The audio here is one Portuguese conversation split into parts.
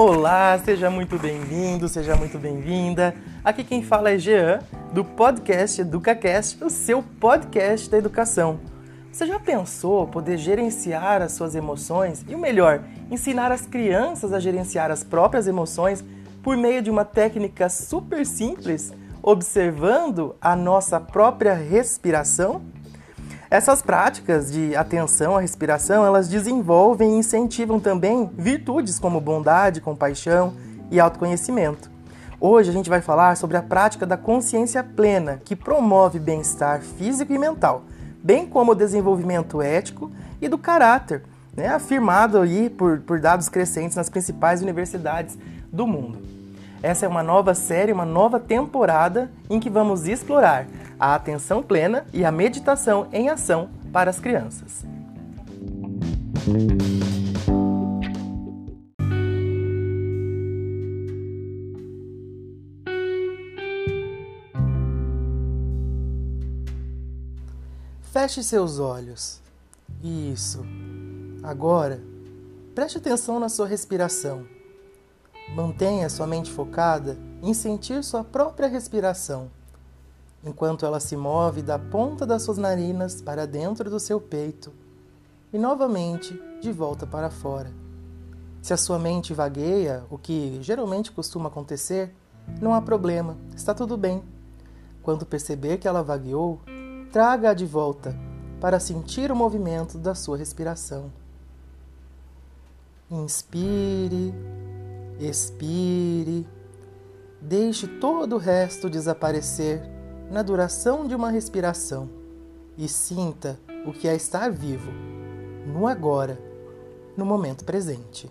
Olá, seja muito bem-vindo, seja muito bem-vinda. Aqui quem fala é Jean, do podcast EducaCast, o seu podcast da educação. Você já pensou poder gerenciar as suas emoções e, o melhor, ensinar as crianças a gerenciar as próprias emoções por meio de uma técnica super simples, observando a nossa própria respiração? Essas práticas de atenção à respiração, elas desenvolvem e incentivam também virtudes como bondade, compaixão e autoconhecimento. Hoje a gente vai falar sobre a prática da consciência plena, que promove bem-estar físico e mental, bem como o desenvolvimento ético e do caráter, né, afirmado aí por, por dados crescentes nas principais universidades do mundo. Essa é uma nova série, uma nova temporada em que vamos explorar a atenção plena e a meditação em ação para as crianças. Feche seus olhos. Isso. Agora, preste atenção na sua respiração. Mantenha sua mente focada em sentir sua própria respiração, enquanto ela se move da ponta das suas narinas para dentro do seu peito e novamente de volta para fora. Se a sua mente vagueia, o que geralmente costuma acontecer, não há problema, está tudo bem. Quando perceber que ela vagueou, traga-a de volta para sentir o movimento da sua respiração. Inspire Expire. Deixe todo o resto desaparecer na duração de uma respiração e sinta o que é estar vivo, no agora, no momento presente.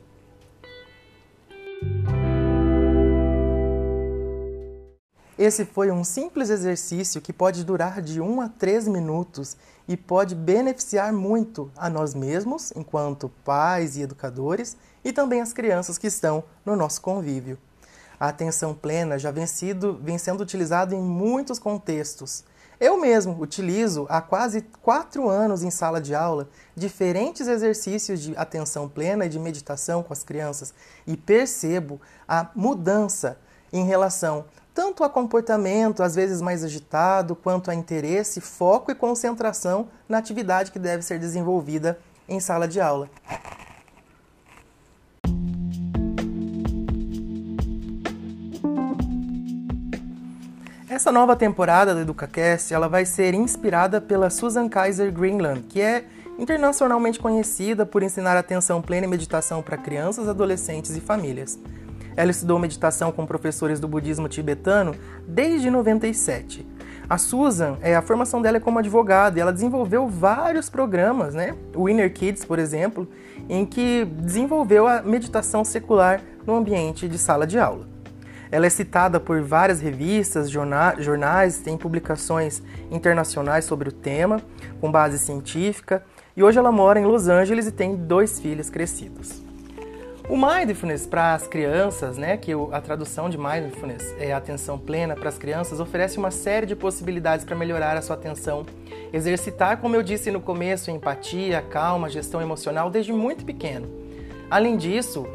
Esse foi um simples exercício que pode durar de 1 a 3 minutos e pode beneficiar muito a nós mesmos, enquanto pais e educadores, e também as crianças que estão no nosso convívio. A atenção plena já vem, sido, vem sendo utilizada em muitos contextos. Eu mesmo utilizo há quase quatro anos em sala de aula diferentes exercícios de atenção plena e de meditação com as crianças e percebo a mudança em relação tanto a comportamento, às vezes mais agitado, quanto a interesse, foco e concentração na atividade que deve ser desenvolvida em sala de aula. Essa nova temporada do EducaCast ela vai ser inspirada pela Susan Kaiser Greenland, que é internacionalmente conhecida por ensinar atenção plena e meditação para crianças, adolescentes e famílias. Ela estudou meditação com professores do budismo tibetano desde 97. A Susan, é, a formação dela é como advogada e ela desenvolveu vários programas, né? O Inner Kids, por exemplo, em que desenvolveu a meditação secular no ambiente de sala de aula. Ela é citada por várias revistas, jornais, tem publicações internacionais sobre o tema, com base científica, e hoje ela mora em Los Angeles e tem dois filhos crescidos. O mindfulness para as crianças, né, que a tradução de mindfulness é atenção plena para as crianças, oferece uma série de possibilidades para melhorar a sua atenção, exercitar, como eu disse no começo, empatia, calma, gestão emocional desde muito pequeno. Além disso,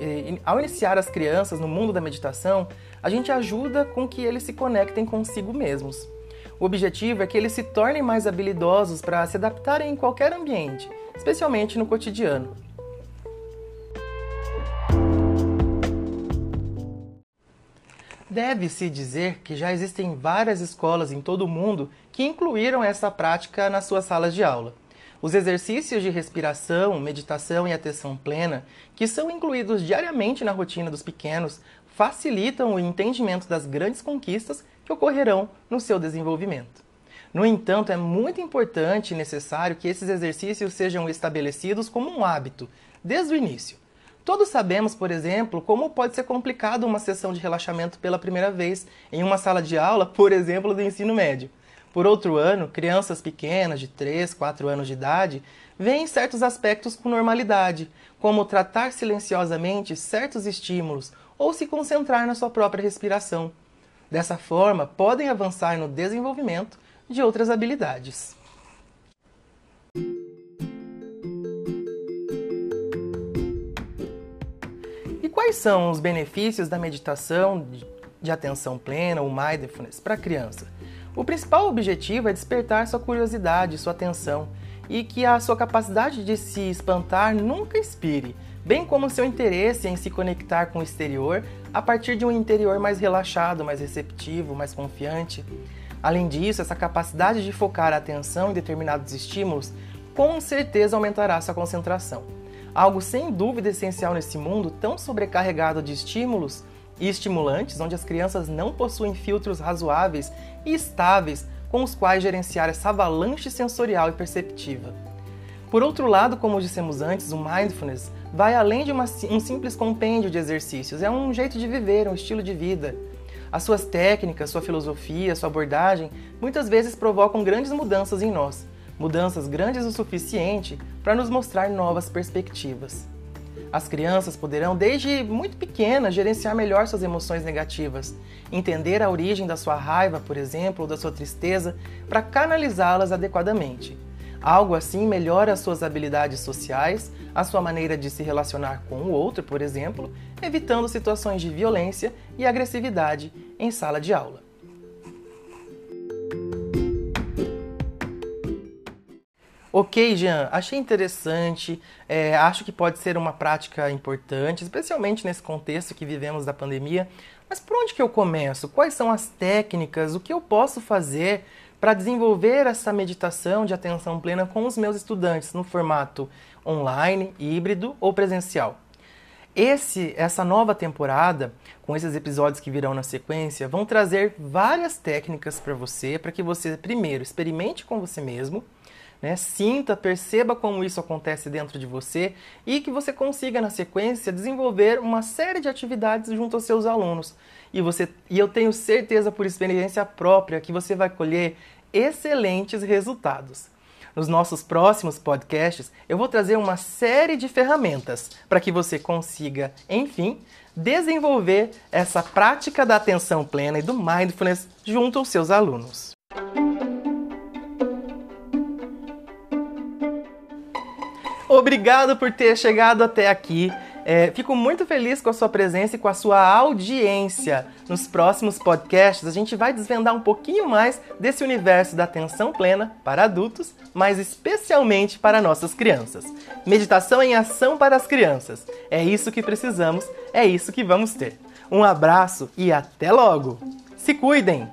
ao iniciar as crianças no mundo da meditação, a gente ajuda com que eles se conectem consigo mesmos. O objetivo é que eles se tornem mais habilidosos para se adaptarem em qualquer ambiente, especialmente no cotidiano. Deve-se dizer que já existem várias escolas em todo o mundo que incluíram essa prática nas suas salas de aula. Os exercícios de respiração, meditação e atenção plena, que são incluídos diariamente na rotina dos pequenos, facilitam o entendimento das grandes conquistas que ocorrerão no seu desenvolvimento. No entanto, é muito importante e necessário que esses exercícios sejam estabelecidos como um hábito, desde o início. Todos sabemos, por exemplo, como pode ser complicado uma sessão de relaxamento pela primeira vez em uma sala de aula, por exemplo, do ensino médio. Por outro ano, crianças pequenas, de 3, 4 anos de idade, veem certos aspectos com normalidade, como tratar silenciosamente certos estímulos ou se concentrar na sua própria respiração. Dessa forma, podem avançar no desenvolvimento de outras habilidades. quais são os benefícios da meditação de atenção plena, ou mindfulness, para a criança? O principal objetivo é despertar sua curiosidade, sua atenção e que a sua capacidade de se espantar nunca expire, bem como seu interesse em se conectar com o exterior a partir de um interior mais relaxado, mais receptivo, mais confiante. Além disso, essa capacidade de focar a atenção em determinados estímulos com certeza aumentará sua concentração. Algo sem dúvida essencial nesse mundo tão sobrecarregado de estímulos e estimulantes, onde as crianças não possuem filtros razoáveis e estáveis com os quais gerenciar essa avalanche sensorial e perceptiva. Por outro lado, como dissemos antes, o mindfulness vai além de uma, um simples compêndio de exercícios, é um jeito de viver, um estilo de vida. As suas técnicas, sua filosofia, sua abordagem muitas vezes provocam grandes mudanças em nós, mudanças grandes o suficiente para nos mostrar novas perspectivas. As crianças poderão, desde muito pequenas, gerenciar melhor suas emoções negativas, entender a origem da sua raiva, por exemplo, ou da sua tristeza, para canalizá-las adequadamente. Algo assim melhora as suas habilidades sociais, a sua maneira de se relacionar com o outro, por exemplo, evitando situações de violência e agressividade em sala de aula. Ok, Jean, achei interessante, é, acho que pode ser uma prática importante, especialmente nesse contexto que vivemos da pandemia. Mas por onde que eu começo? Quais são as técnicas? O que eu posso fazer para desenvolver essa meditação de atenção plena com os meus estudantes no formato online, híbrido ou presencial? Esse, essa nova temporada, com esses episódios que virão na sequência, vão trazer várias técnicas para você, para que você primeiro experimente com você mesmo né? Sinta, perceba como isso acontece dentro de você e que você consiga, na sequência, desenvolver uma série de atividades junto aos seus alunos. E, você, e eu tenho certeza, por experiência própria, que você vai colher excelentes resultados. Nos nossos próximos podcasts, eu vou trazer uma série de ferramentas para que você consiga, enfim, desenvolver essa prática da atenção plena e do mindfulness junto aos seus alunos. Obrigado por ter chegado até aqui. É, fico muito feliz com a sua presença e com a sua audiência. Nos próximos podcasts, a gente vai desvendar um pouquinho mais desse universo da atenção plena para adultos, mas especialmente para nossas crianças. Meditação em ação para as crianças. É isso que precisamos, é isso que vamos ter. Um abraço e até logo! Se cuidem!